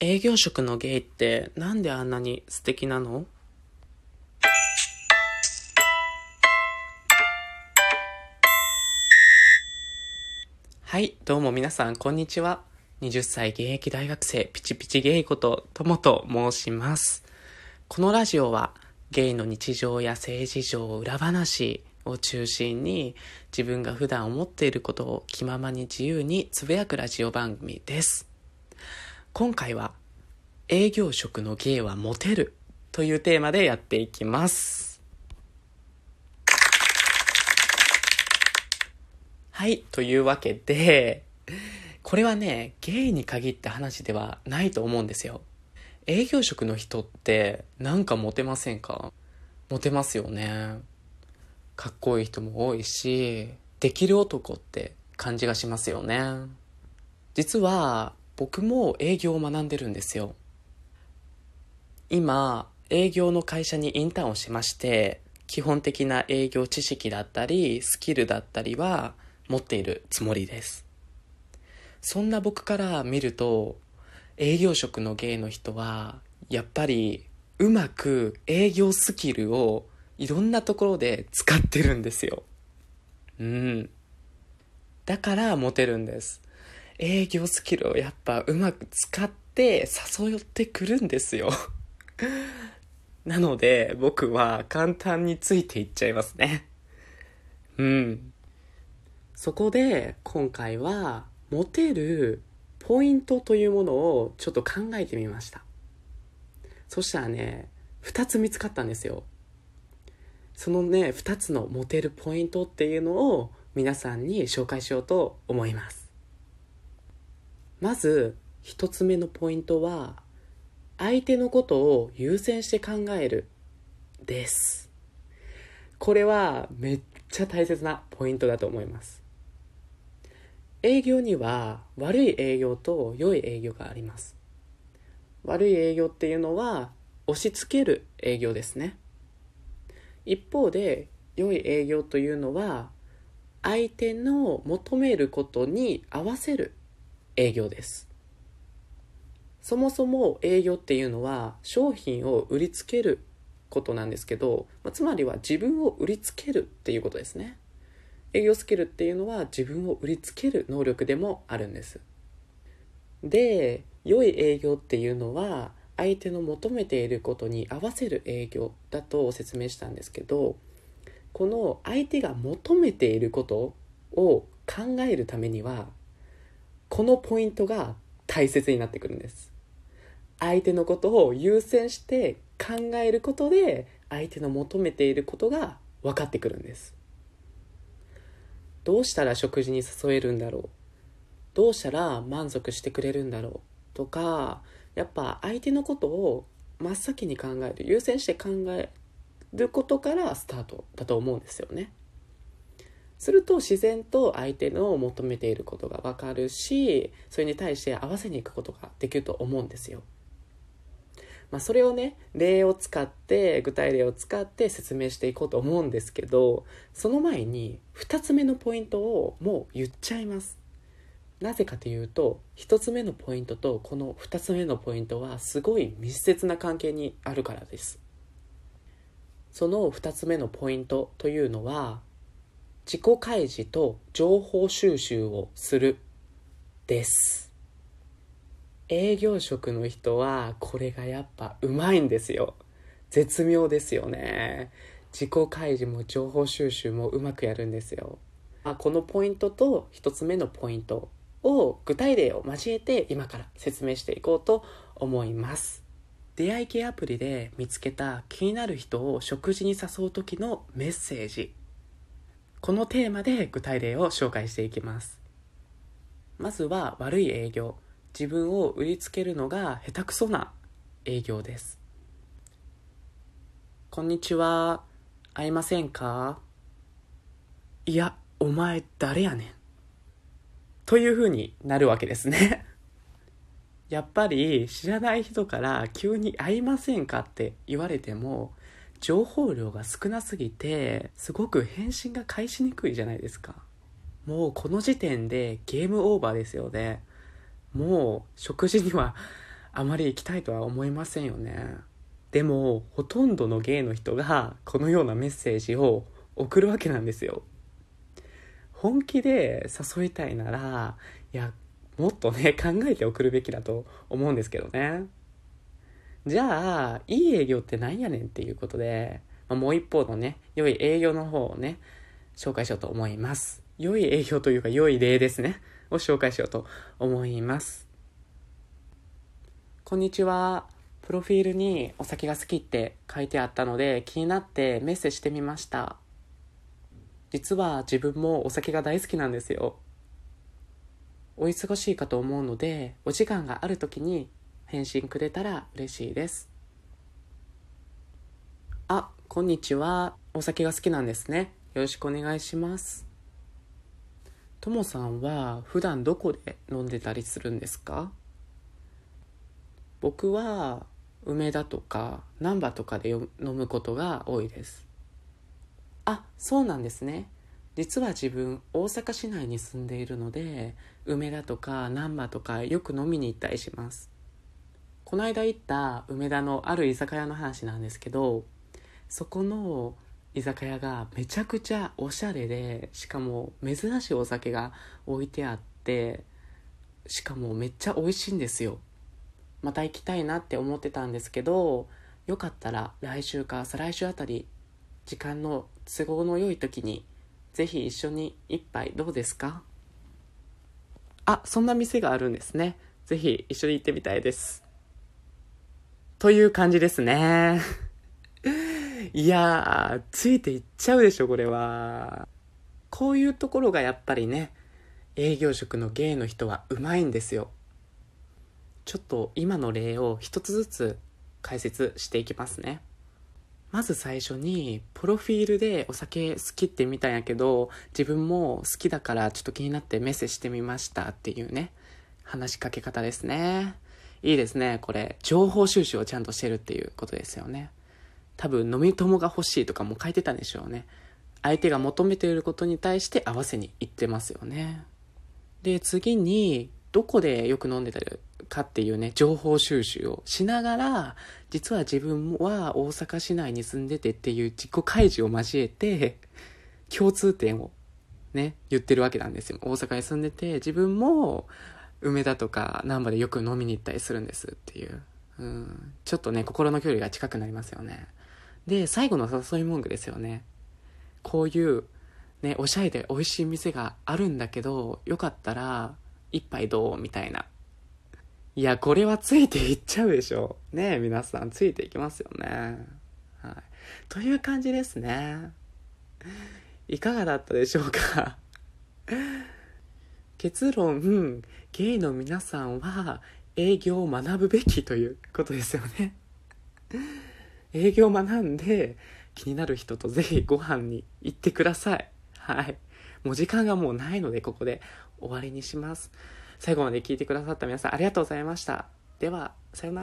営業職のゲイってなんであんなに素敵なの？はい、どうも皆さん、こんにちは。20歳現役大学生、ピチピチゲイこと、ともと申します。このラジオは、ゲイの日常や政治上、裏話を中心に、自分が普段思っていることを気ままに自由につぶやくラジオ番組です。今回は、営業職のゲイはモテるというテーマでやっていきます。はい、というわけで、これはね、ゲイに限った話ではないと思うんですよ。営業職の人ってなんかモテませんか？モテますよね。かっこいい人も多いし、できる男って感じがしますよね。実は僕も営業を学んでるんですよ。今、営業の会社にインターンをしまして、基本的な営業知識だったり、スキルだったりは持っているつもりです。そんな僕から見ると、営業職の芸の人は、やっぱりうまく営業スキルをいろんなところで使ってるんですよ。うん。だからモテるんです。営業スキルをやっぱうまく使って誘ってくるんですよ。なので僕は簡単についていっちゃいますね。うん。そこで今回はモテるポイントというものをちょっと考えてみました。そしたらね、二つ見つかったんですよ。そのね、二つのモテるポイントっていうのを皆さんに紹介しようと思います。まず、一つ目のポイントは、相手のことを優先して考えるです。これはめっちゃ大切なポイントだと思います。営業には悪い営業と良い営業があります。悪い営業っていうのは押し付ける営業ですね。一方で良い営業というのは相手の求めることに合わせる営業です。そもそも営業っていうのは商品を売りつけることなんですけど、まあ、つまりは自分を売りつけるっていうことですね。営業スキルっていうのは自分を売りつける能力でもあるんです。で、良い営業っていうのは相手の求めていることに合わせる営業だと説明したんですけど、この相手が求めていることを考えるためには、このポイントが大切になってくるんです。相手のことを優先して考えることで相手の求めていることが分かってくるんです。どうしたら食事に誘えるんだろうどうしたら満足してくれるんだろうとかやっぱ相手のことを真っ先に考える優先して考えることからスタートだと思うんですよねすると自然と相手の求めていることが分かるしそれに対して合わせにいくことができると思うんですよ。まあ、それをね例を使って具体例を使って説明していこうと思うんですけどその前に2つ目のポイントをもう言っちゃいます。なぜかというと1つ目のポイントとこの2つ目のポイントはすごい密接な関係にあるからです。その2つ目のポイントというのは自己開示と情報収集をするです。営業職の人はこれがやっぱうまいんですよ。絶妙ですよね。自己開示も情報収集もうまくやるんですよ。あこのポイントと一つ目のポイントを具体例を交えて今から説明していこうと思います。出会い系アプリで見つけた気になる人を食事に誘う時のメッセージ。このテーマで具体例を紹介していきますまずは悪い営業自分を売りつけるのが下手くそな営業です。こんにちは。会いませんか？いや、お前誰やねん。という風になるわけですね。やっぱり知らない人から急に会いませんかって言われても情報量が少なすぎてすごく返信が返しにくいじゃないですか。もうこの時点でゲームオーバーですよね。もう食事にはあまり行きたいとは思いませんよねでもほとんどのゲイの人がこのようなメッセージを送るわけなんですよ本気で誘いたいならいやもっとね考えて送るべきだと思うんですけどねじゃあいい営業って何やねんっていうことで、まあ、もう一方のね良い営業の方をね紹介しようと思います。良い営業というか良い例ですね。を紹介しようと思います。こんにちは。プロフィールにお酒が好きって書いてあったので気になってメッセージしてみました。実は自分もお酒が大好きなんですよ。お忙しいかと思うのでお時間がある時に返信くれたら嬉しいです。あこんにちは。お酒が好きなんですね。よろしくお願いします。ともさんは普段どこで飲んでたりするんですか？僕は梅田とか難波とかで飲むことが多いです。あそうなんですね。実は自分大阪市内に住んでいるので梅田とか難波とかよく飲みに行ったりします。この間行った梅田のある居酒屋の話なんですけどそこの居酒屋がめちゃくちゃおしゃれでしかも珍しいお酒が置いてあってしかもめっちゃ美味しいんですよ。また行きたいなって思ってたんですけどよかったら来週か再来週あたり時間の都合の良い時にぜひ一緒に一杯どうですか？あそんな店があるんですね。ぜひ一緒に行ってみたいです。という感じですねいやーついていっちゃうでしょこれはこういうところがやっぱりね営業職の芸の人はうまいんですよちょっと今の例を一つずつ解説していきますね。まず最初に、プロフィールでお酒好きって見たんやけど、自分も好きだからちょっと気になってメッセしてみましたっていうね、話しかけ方ですね。いいですね、これ。情報収集をちゃんとしてるっていうことですよね。多分、飲み友が欲しいとかも書いてたんでしょうね。相手が求めていることに対して合わせにいってますよね。で、次に、どこでよく飲んでたかっていうね、情報収集をしながら、実は自分は大阪市内に住んでてっていう自己開示を交えて、共通点をね、言ってるわけなんですよ。大阪に住んでて、自分も梅田とか難波でよく飲みに行ったりするんですっていう。うん、ちょっとね、心の距離が近くなりますよね。で、最後の誘い文句ですよね。こういう、ね、おしゃれで美味しい店があるんだけど、よかったら、一杯どうみたいな。いや、これはついていっちゃうでしょ。ね皆さんついていきますよね。はい。という感じですね。いかがだったでしょうか？結論、ゲイの皆さんは営業を学ぶべきということですよね。営業を学んで気になる人とぜひご飯に行ってください。はい。もう時間がもうないのでここで終わりにします。最後まで聞いてくださった皆さんありがとうございました。では、さようなら。